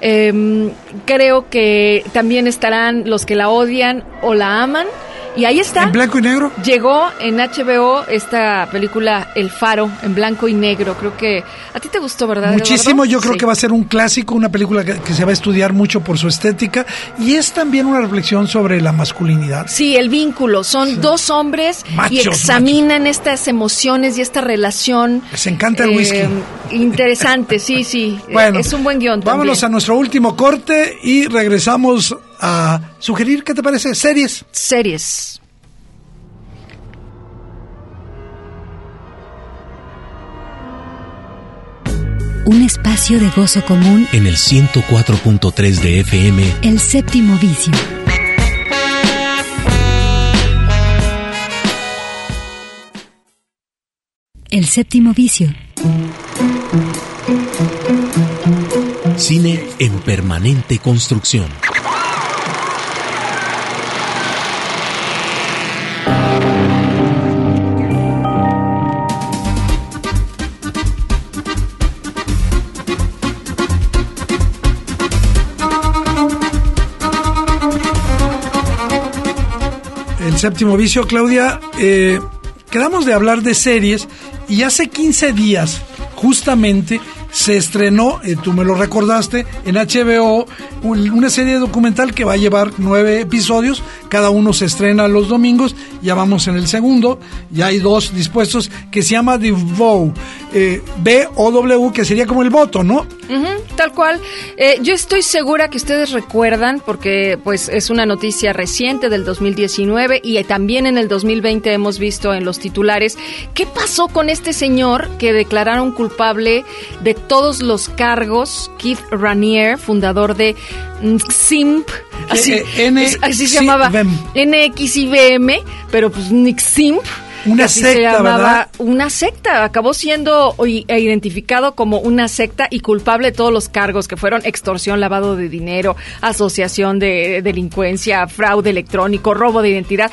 Em, creo que también estarán los que la odian o la aman. Y ahí está. ¿En blanco y negro? Llegó en HBO esta película El Faro, en blanco y negro. Creo que a ti te gustó, ¿verdad? Muchísimo, Eduardo? yo creo Sí. que va a ser un clásico, una película que, que se va a estudiar mucho por su estética y es también una reflexión sobre la masculinidad. Sí, el vínculo. Son dos hombres y Machos, examinan estas emociones y esta relación. Les encanta el whisky. eh, interesante, sí, sí. Bueno, es un buen guion. Vámonos a nuestro último corte y regresamos a sugerir, ¿qué te parece? Series. Series. Un espacio de gozo común, En el 104.3 de FM, el séptimo vicio. El séptimo vicio. Cine en permanente construcción. Séptimo vicio, Claudia, eh, quedamos de hablar de series y hace 15 días, justamente, se estrenó, eh, tú me lo recordaste, en HBO una serie documental que va a llevar nueve episodios, cada uno se estrena los domingos, ya vamos en el segundo, ya hay dos dispuestos, que se llama The Vow, eh, B-O-W, que sería como el voto, ¿no? Tal cual. Eh, yo estoy segura que ustedes recuerdan, porque pues es una noticia reciente del 2019 y también en el 2020 hemos visto en los titulares qué pasó con este señor que declararon culpable de todos los cargos, Keith Ranier, fundador de NXIMP, así, Eh, así se llamaba Vem. NXIBM, pero pues NXIMP. Una así se secta, llamaba, ¿verdad? una secta. Acabó siendo identificado como una secta y culpable de todos los cargos que fueron extorsión, lavado de dinero, asociación de delincuencia, fraude electrónico, robo de identidad,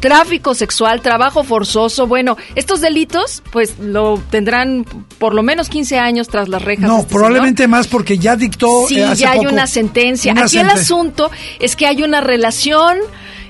tráfico sexual, trabajo forzoso. Bueno, estos delitos, pues lo tendrán por lo menos 15 años tras las rejas. No, este probablemente más porque ya dictó. Sí, eh, hace ya hay poco una sentencia. una Aquí el asunto es que hay una relación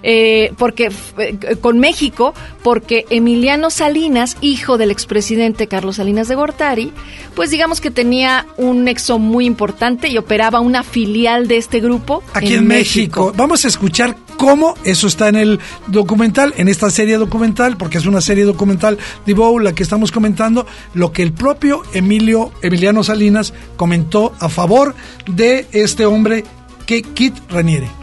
eh, porque eh, con México, porque Emiliano Salinas, hijo del expresidente Carlos Salinas de Gortari, pues digamos que tenía un nexo muy importante y operaba una filial de este grupo Aquí en, México. Vamos a escuchar cómo eso está en el documental, en esta serie documental, porque es una serie documental de Bow la que estamos comentando, lo que el propio Emilio Emiliano Salinas comentó a favor de este hombre que Kit Raniere.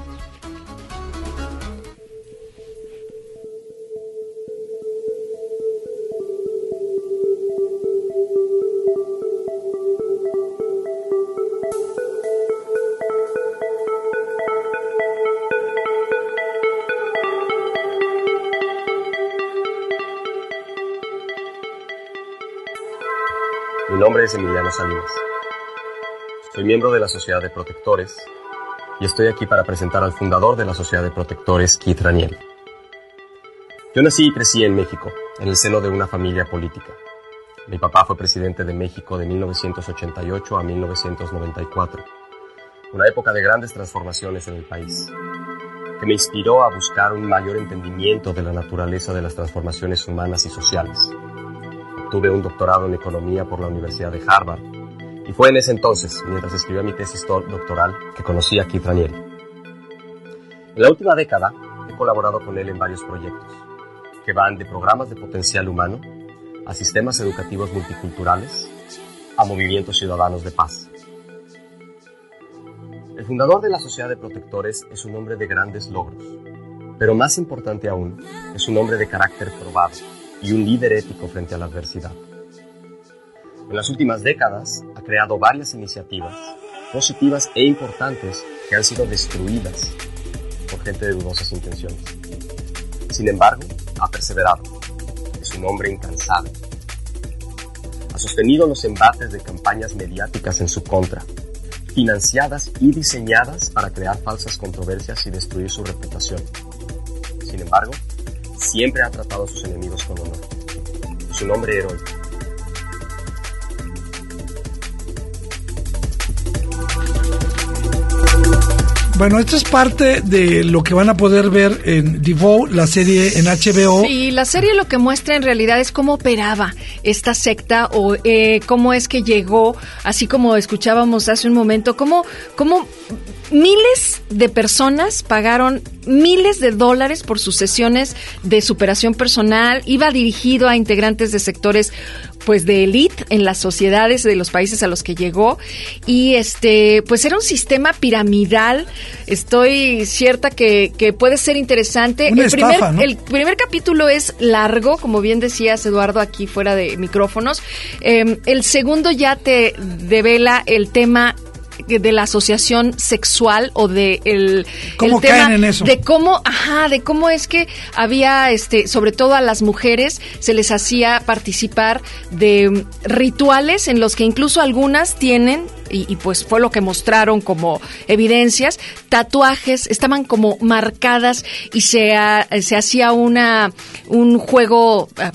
Soy miembro de la Sociedad de Protectores y estoy aquí para presentar al fundador de la Sociedad de Protectores, Keith Raniel. Yo nací y crecí en México, en el seno de una familia política. Mi papá fue presidente de México de 1988 a 1994, una época de grandes transformaciones en el país, que me inspiró a buscar un mayor entendimiento de la naturaleza de las transformaciones humanas y sociales. Obtuve un doctorado en economía por la Universidad de Harvard y fue en ese entonces, mientras escribía mi tesis do- doctoral, que conocí a Keith Ranieri. En la última década he colaborado con él en varios proyectos que van de programas de potencial humano a sistemas educativos multiculturales a movimientos ciudadanos de paz. El fundador de la Sociedad de Protectores es un hombre de grandes logros, pero más importante aún, es un hombre de carácter probado y un líder ético frente a la adversidad. En las últimas décadas ha creado varias iniciativas positivas e importantes que han sido destruidas por gente de dudosas intenciones. Sin embargo, ha perseverado. Es un hombre incansable. Ha sostenido los embates de campañas mediáticas en su contra, financiadas y diseñadas para crear falsas controversias y destruir su reputación. Sin embargo, siempre ha tratado a sus enemigos con honor. Es un hombre heroico. Bueno, esto es parte de lo que van a poder ver en Devo, la serie en HBO. Sí, la serie lo que muestra en realidad es cómo operaba esta secta o eh, cómo es que llegó, así como escuchábamos hace un momento, cómo, cómo miles de personas pagaron miles de dólares por sus sesiones de superación personal. Iba dirigido a integrantes de sectores pues de élite en las sociedades de los países a los que llegó. Y este pues era un sistema piramidal. Estoy cierta que, que puede ser interesante. Una el primer el primer capítulo es largo como bien decías Eduardo aquí fuera de micrófonos. Eh, el segundo ya te devela el tema de la asociación sexual o de el, ¿Cómo el tema caen en eso? de cómo, ajá, de cómo es que había, este, sobre todo a las mujeres se les hacía participar de mm, rituales en los que incluso algunas tienen y, y, pues fue lo que mostraron como evidencias, tatuajes estaban como marcadas y se, ha- se hacía una un juego ah,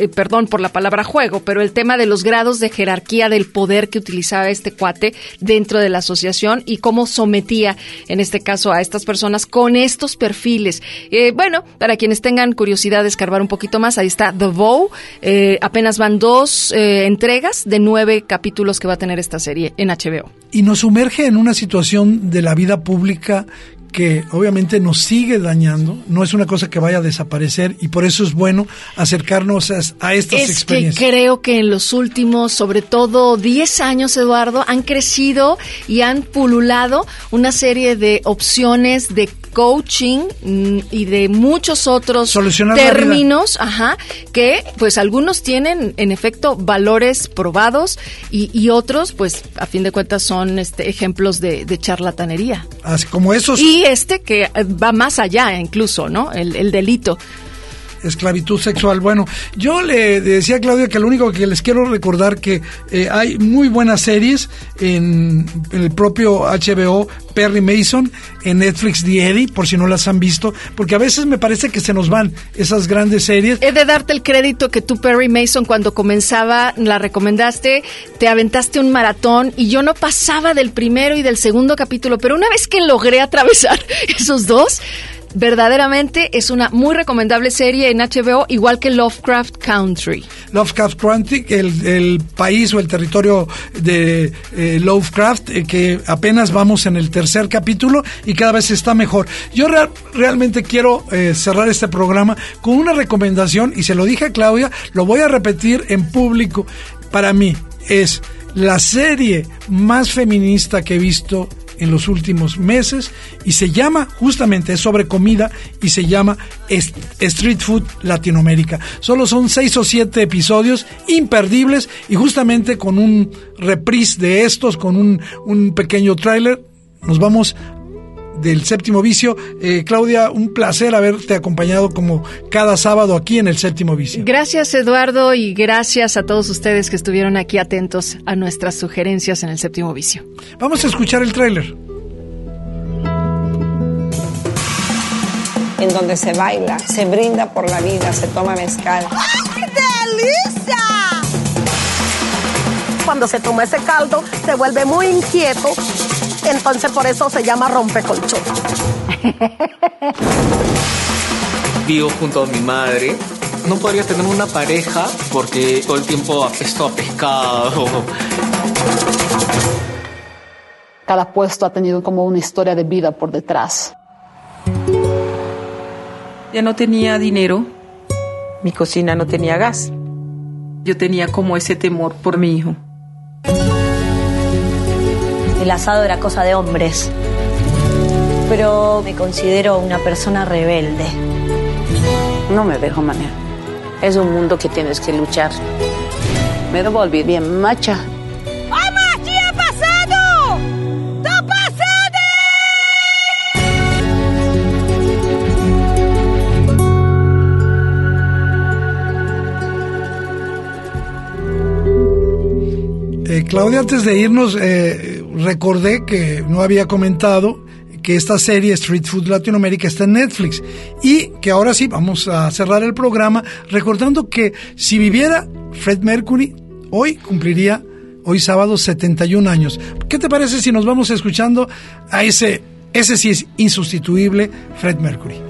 eh, perdón por la palabra juego, pero el tema de los grados de jerarquía del poder que utilizaba este cuate dentro de la asociación y cómo sometía, en este caso, a estas personas con estos perfiles. Eh, bueno, para quienes tengan curiosidad de escarbar un poquito más, ahí está The Vow. Eh, apenas van dos eh, entregas de nueve capítulos que va a tener esta serie en HBO. y nos sumerge en una situación de la vida pública que obviamente nos sigue dañando, no es una cosa que vaya a desaparecer y por eso es bueno acercarnos a, a estas Es que experiencias. creo que en los últimos, sobre todo 10 años, Eduardo, han crecido y han pululado una serie de opciones de coaching mm, y de muchos otros Solucionar términos, ajá, que pues algunos tienen en efecto valores probados y, y otros pues a fin de cuentas son este ejemplos de, de charlatanería. Así como esos Y este que va más allá incluso, ¿no? El, el delito. Esclavitud sexual. Bueno, yo le decía a Claudia que lo único que les quiero recordar que eh, hay muy buenas series en, el propio HBO Perry Mason, en Netflix The Eddie, por si no las han visto, porque a veces me parece que se nos van esas grandes series. He de darte el crédito que tú, Perry Mason, cuando comenzaba, la recomendaste, te aventaste un maratón y yo no pasaba del primero y del segundo capítulo, pero una vez que logré atravesar esos dos, verdaderamente es una muy recomendable serie en HBO, igual que Lovecraft Country. Lovecraft Country, el, el país o el territorio de eh, Lovecraft, eh, que apenas vamos en el tercer capítulo y cada vez está mejor. Yo real- realmente quiero eh, cerrar este programa con una recomendación y se lo dije a Claudia, lo voy a repetir en público. Para mí es la serie más feminista que he visto en los últimos meses y se llama justamente es sobre comida y se llama Street Food Latinoamérica. Solo son seis o siete episodios imperdibles y justamente con un reprise de estos, con un, un pequeño tráiler, nos vamos del séptimo vicio. Eh, Claudia, un placer haberte acompañado como cada sábado aquí en el séptimo vicio. Gracias, Eduardo, y gracias a todos ustedes que estuvieron aquí atentos a nuestras sugerencias en el séptimo vicio. Vamos a escuchar el tráiler. en donde se baila, se brinda por la vida, se toma mezcal. ¡Qué delicia! Cuando se toma ese caldo, se vuelve muy inquieto. Entonces por eso se llama rompecolchón. Vivo junto a mi madre. No podría tener una pareja porque todo el tiempo apesto a pescado. Cada puesto ha tenido como una historia de vida por detrás. Ya no tenía dinero. Mi cocina no tenía gas. Yo tenía como ese temor por mi hijo. El asado era cosa de hombres. Pero me considero una persona rebelde. No me dejo manejar. Es un mundo que tienes que luchar. Me debo volver bien macha. ¡Mamá, ¿qué ha pasado? ¡Está pasando! Eh, Claudia, antes de irnos, eh, recordé que no había comentado que esta serie Street Food Latinoamérica está en Netflix y que ahora sí vamos a cerrar el programa recordando que si viviera Fred Mercury, hoy cumpliría, hoy sábado, 71 años. ¿Qué te parece si nos vamos escuchando a ese, ese sí es insustituible, Fred Mercury?